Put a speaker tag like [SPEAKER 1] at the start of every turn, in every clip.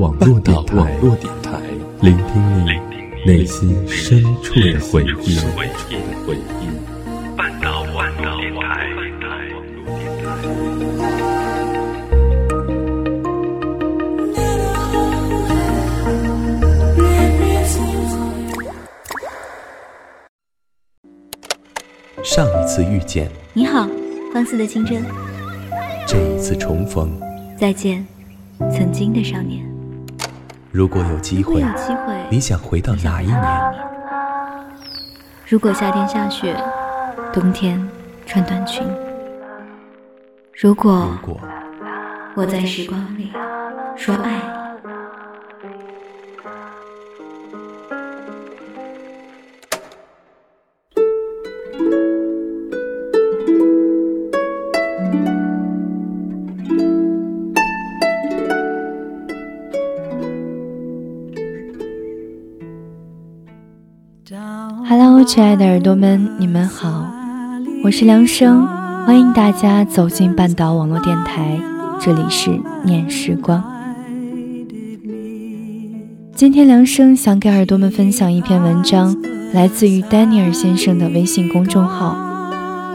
[SPEAKER 1] 网络电台，聆听你内心深处的回忆。半岛网络电台。上一次遇见，
[SPEAKER 2] 你好，放肆的清真。
[SPEAKER 1] 这一次重逢，
[SPEAKER 2] 再见，曾经的少年。
[SPEAKER 1] 如果有机会，你想回到哪一年？
[SPEAKER 2] 如果夏天下雪，冬天穿短裙。如果我在时光里说爱。
[SPEAKER 3] 亲爱的耳朵们，你们好，我是梁生，欢迎大家走进半岛网络电台，这里是念时光。今天梁生想给耳朵们分享一篇文章，来自于丹尼尔先生的微信公众号。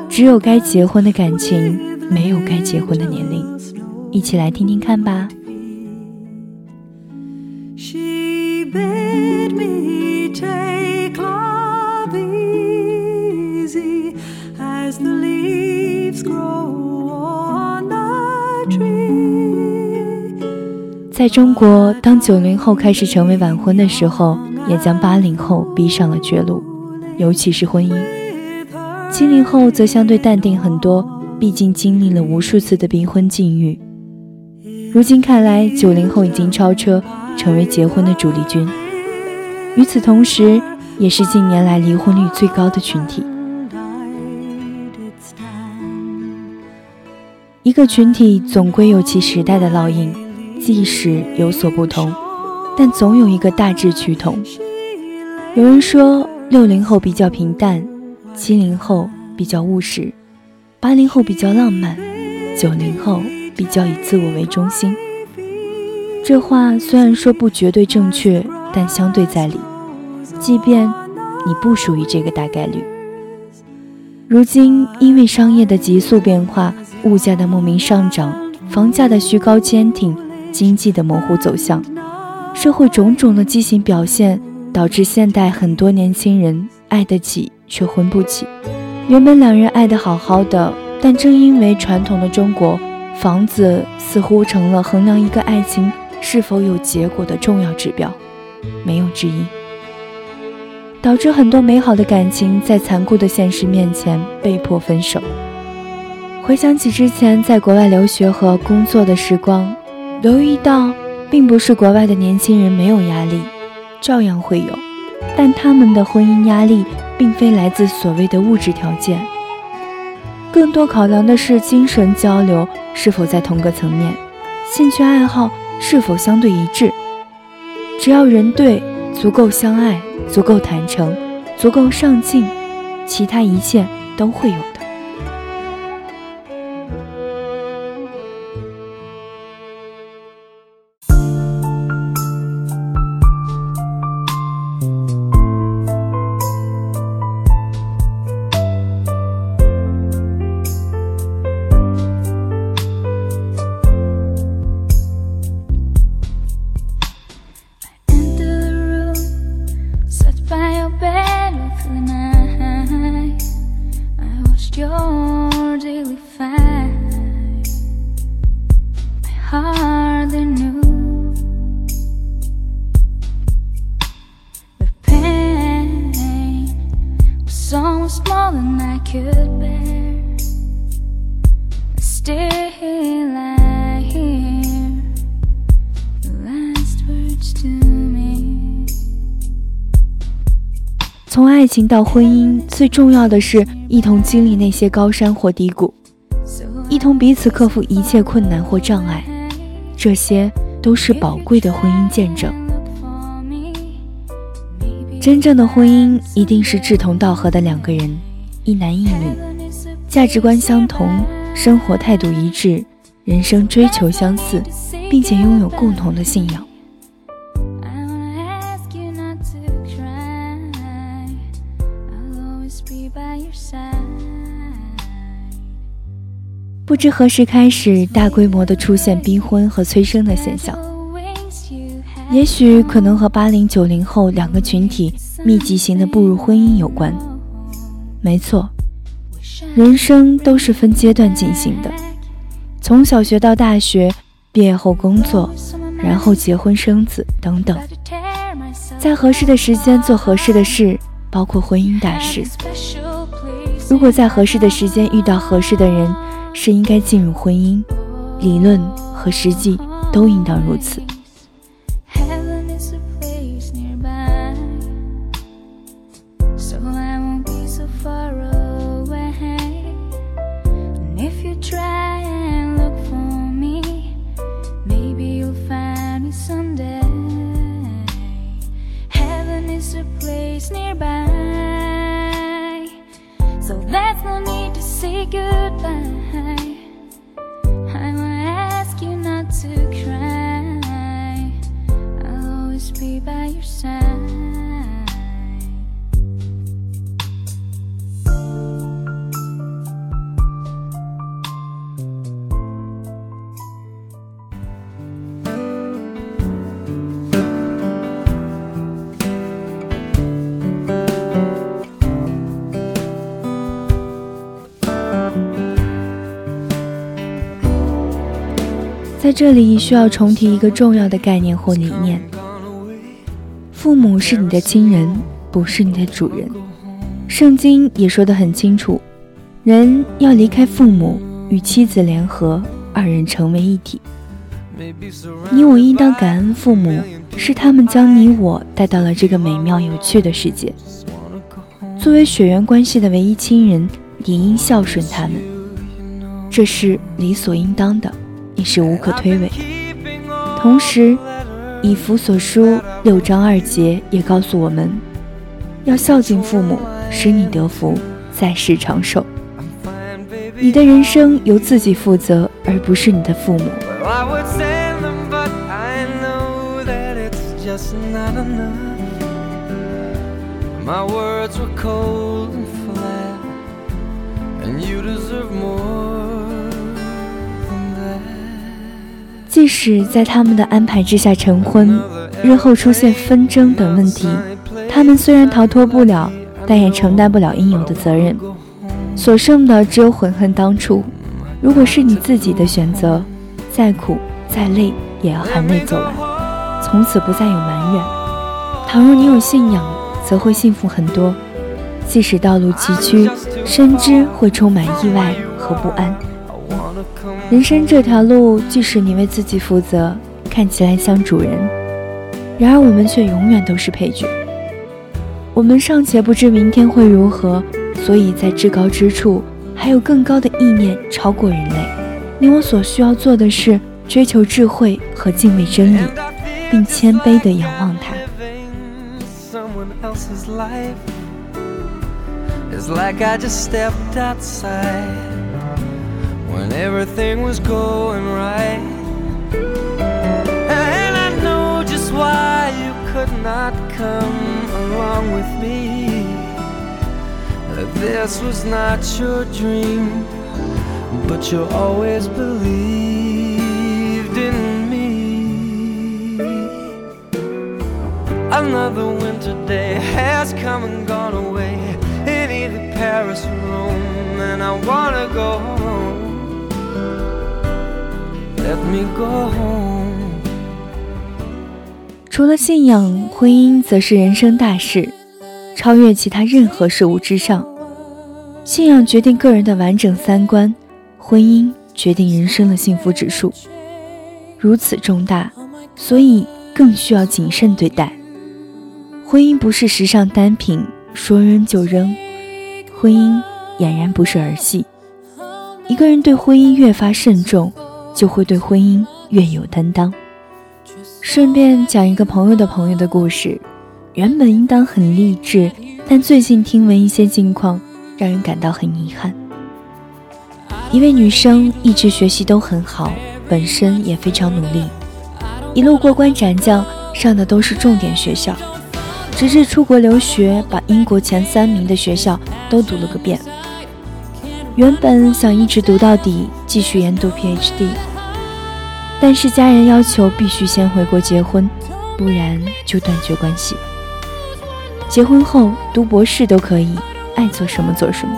[SPEAKER 3] 只有该结婚的感情，没有该结婚的年龄，一起来听听看吧。在中国，当九零后开始成为晚婚的时候，也将八零后逼上了绝路，尤其是婚姻。七零后则相对淡定很多，毕竟经历了无数次的逼婚境遇。如今看来，九零后已经超车，成为结婚的主力军。与此同时，也是近年来离婚率最高的群体。一个群体总归有其时代的烙印。即使有所不同，但总有一个大致趋同。有人说，六零后比较平淡，七零后比较务实，八零后比较浪漫，九零后比较以自我为中心。这话虽然说不绝对正确，但相对在理。即便你不属于这个大概率，如今因为商业的急速变化，物价的莫名上涨，房价的虚高坚挺。经济的模糊走向，社会种种的畸形表现，导致现代很多年轻人爱得起却婚不起。原本两人爱得好好的，但正因为传统的中国，房子似乎成了衡量一个爱情是否有结果的重要指标，没有之一，导致很多美好的感情在残酷的现实面前被迫分手。回想起之前在国外留学和工作的时光。留意到，并不是国外的年轻人没有压力，照样会有，但他们的婚姻压力并非来自所谓的物质条件，更多考量的是精神交流是否在同个层面，兴趣爱好是否相对一致。只要人对，足够相爱，足够坦诚，足够上进，其他一切都会有。从爱情到婚姻，最重要的是一同经历那些高山或低谷，一同彼此克服一切困难或障碍，这些都是宝贵的婚姻见证。真正的婚姻一定是志同道合的两个人，一男一女，价值观相同，生活态度一致，人生追求相似，并且拥有共同的信仰。不知何时开始，大规模的出现逼婚和催生的现象。也许可能和八零九零后两个群体密集型的步入婚姻有关。没错，人生都是分阶段进行的，从小学到大学，毕业后工作，然后结婚生子等等，在合适的时间做合适的事，包括婚姻大事。如果在合适的时间遇到合适的人，是应该进入婚姻，理论和实际都应当如此。在这里需要重提一个重要的概念或理念：父母是你的亲人，不是你的主人。圣经也说得很清楚，人要离开父母，与妻子联合，二人成为一体。你我应当感恩父母，是他们将你我带到了这个美妙有趣的世界。作为血缘关系的唯一亲人，也应孝顺他们，这是理所应当的。也是无可推诿。同时，以弗所书六章二节也告诉我们，要孝敬父母，使你得福，在世长寿。你的人生由自己负责，而不是你的父母。即使在他们的安排之下成婚，日后出现纷争等问题，他们虽然逃脱不了，但也承担不了应有的责任。所剩的只有悔恨当初。如果是你自己的选择，再苦再累也要含泪走完，从此不再有埋怨。倘若你有信仰，则会幸福很多。即使道路崎岖，深知会充满意外和不安。人生这条路，即使你为自己负责，看起来像主人，然而我们却永远都是配角。我们尚且不知明天会如何，所以在至高之处，还有更高的意念超过人类。你我所需要做的是追求智慧和敬畏真理，并谦卑地仰望它。When everything was going right. And I know just why you could not come along with me. This was not your dream, but you always believed in me. Another winter day has come and gone away in either Paris or Rome, and I wanna go home. 除了信仰，婚姻则是人生大事，超越其他任何事物之上。信仰决定个人的完整三观，婚姻决定人生的幸福指数。如此重大，所以更需要谨慎对待。婚姻不是时尚单品，说扔就扔。婚姻俨然不是儿戏。一个人对婚姻越发慎重。就会对婚姻越有担当。顺便讲一个朋友的朋友的故事，原本应当很励志，但最近听闻一些近况，让人感到很遗憾。一位女生一直学习都很好，本身也非常努力，一路过关斩将，上的都是重点学校，直至出国留学，把英国前三名的学校都读了个遍。原本想一直读到底。继续研读 PhD，但是家人要求必须先回国结婚，不然就断绝关系。结婚后读博士都可以，爱做什么做什么。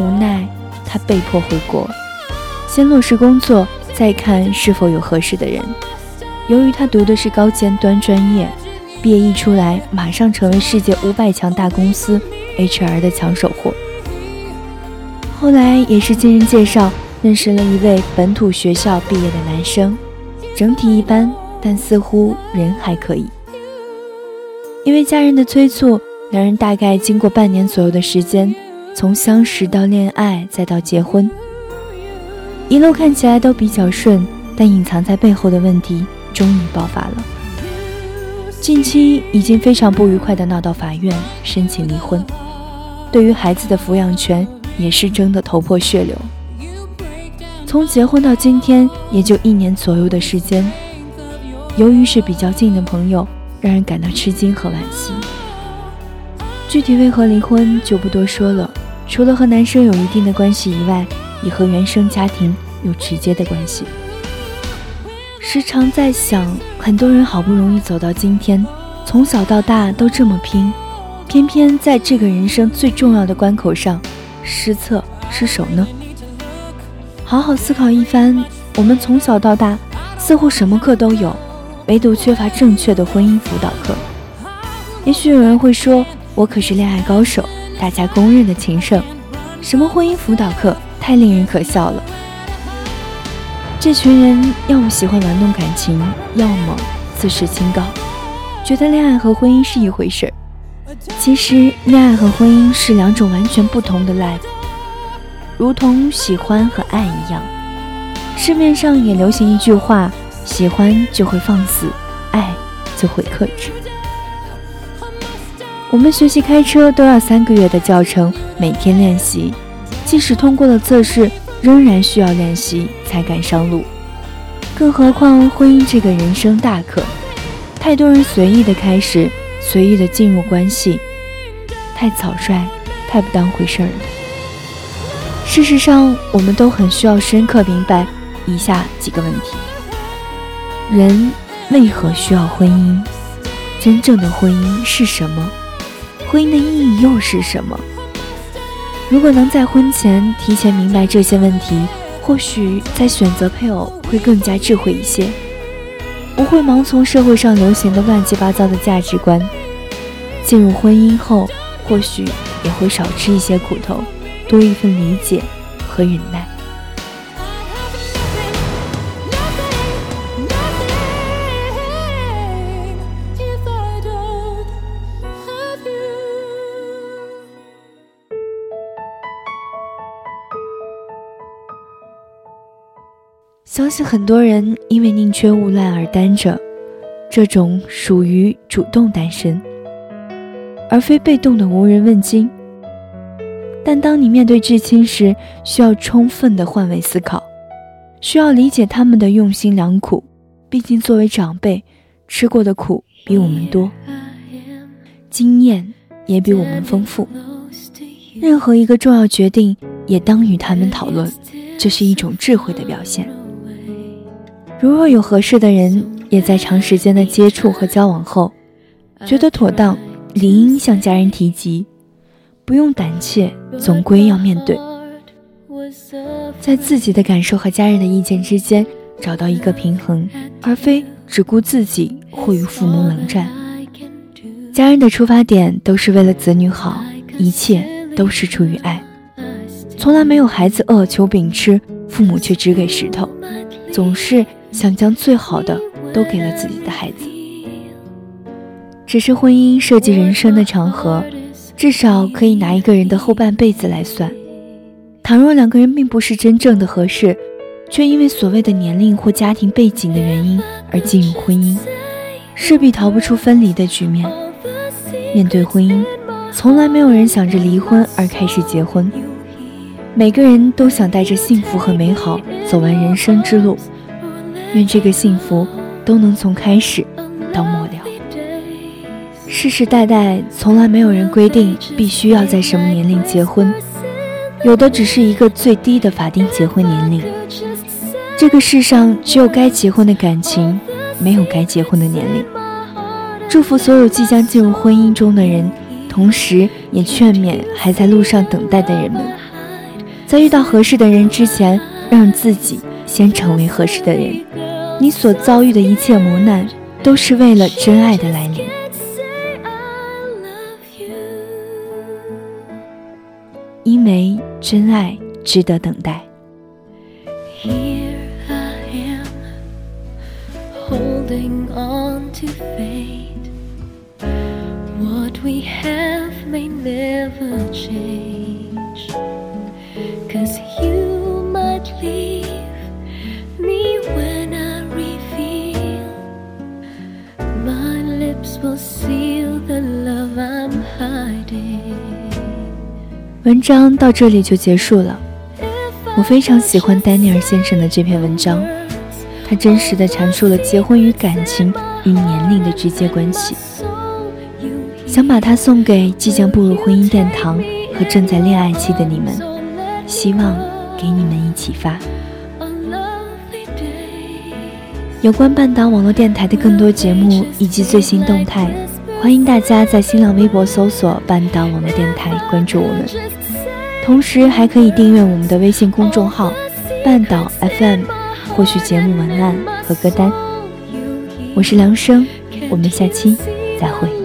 [SPEAKER 3] 无奈，他被迫回国，先落实工作，再看是否有合适的人。由于他读的是高尖端专业，毕业一出来，马上成为世界五百强大公司 HR 的抢手货。后来也是经人介绍，认识了一位本土学校毕业的男生，整体一般，但似乎人还可以。因为家人的催促，两人大概经过半年左右的时间。从相识到恋爱，再到结婚，一路看起来都比较顺，但隐藏在背后的问题终于爆发了。近期已经非常不愉快的闹到法院申请离婚，对于孩子的抚养权也是争得头破血流。从结婚到今天也就一年左右的时间，由于是比较近的朋友，让人感到吃惊和惋惜。具体为何离婚就不多说了。除了和男生有一定的关系以外，也和原生家庭有直接的关系。时常在想，很多人好不容易走到今天，从小到大都这么拼，偏偏在这个人生最重要的关口上失策失手呢？好好思考一番，我们从小到大似乎什么课都有，唯独缺乏正确的婚姻辅导课。也许有人会说，我可是恋爱高手。大家公认的情圣，什么婚姻辅导课，太令人可笑了。这群人要么喜欢玩弄感情，要么自视清高，觉得恋爱和婚姻是一回事儿。其实，恋爱和婚姻是两种完全不同的 life，如同喜欢和爱一样。市面上也流行一句话：喜欢就会放肆，爱就会克制。我们学习开车都要三个月的教程，每天练习，即使通过了测试，仍然需要练习才敢上路。更何况婚姻这个人生大课，太多人随意的开始，随意的进入关系，太草率，太不当回事儿了。事实上，我们都很需要深刻明白以下几个问题：人为何需要婚姻？真正的婚姻是什么？婚姻的意义又是什么？如果能在婚前提前明白这些问题，或许在选择配偶会更加智慧一些，不会盲从社会上流行的乱七八糟的价值观。进入婚姻后，或许也会少吃一些苦头，多一份理解和忍耐。相信很多人因为宁缺毋滥而单着，这种属于主动单身，而非被动的无人问津。但当你面对至亲时，需要充分的换位思考，需要理解他们的用心良苦。毕竟作为长辈，吃过的苦比我们多，经验也比我们丰富。任何一个重要决定，也当与他们讨论，这是一种智慧的表现。如若有合适的人，也在长时间的接触和交往后，觉得妥当，理应向家人提及，不用胆怯，总归要面对，在自己的感受和家人的意见之间找到一个平衡，而非只顾自己或与父母冷战。家人的出发点都是为了子女好，一切都是出于爱，从来没有孩子饿求饼吃，父母却只给石头，总是。想将最好的都给了自己的孩子，只是婚姻涉及人生的长河，至少可以拿一个人的后半辈子来算。倘若两个人并不是真正的合适，却因为所谓的年龄或家庭背景的原因而进入婚姻，势必逃不出分离的局面。面对婚姻，从来没有人想着离婚而开始结婚，每个人都想带着幸福和美好走完人生之路。愿这个幸福都能从开始到末了。世世代代从来没有人规定必须要在什么年龄结婚，有的只是一个最低的法定结婚年龄。这个世上只有该结婚的感情，没有该结婚的年龄。祝福所有即将进入婚姻中的人，同时也劝勉还在路上等待的人们，在遇到合适的人之前，让自己先成为合适的人。你所遭遇的一切磨难，都是为了真爱的来临。因为真爱值得等待。holding on to fate. What we have may never change. Cause you 文章到这里就结束了。我非常喜欢丹尼尔先生的这篇文章。他真实的阐述了结婚与感情与年龄的直接关系，想把它送给即将步入婚姻殿堂和正在恋爱期的你们，希望给你们一启发。有关半岛网络电台的更多节目以及最新动态，欢迎大家在新浪微博搜索“半岛网络电台”关注我们，同时还可以订阅我们的微信公众号“半岛 FM”。获取节目文案和歌单，我是梁生，我们下期再会。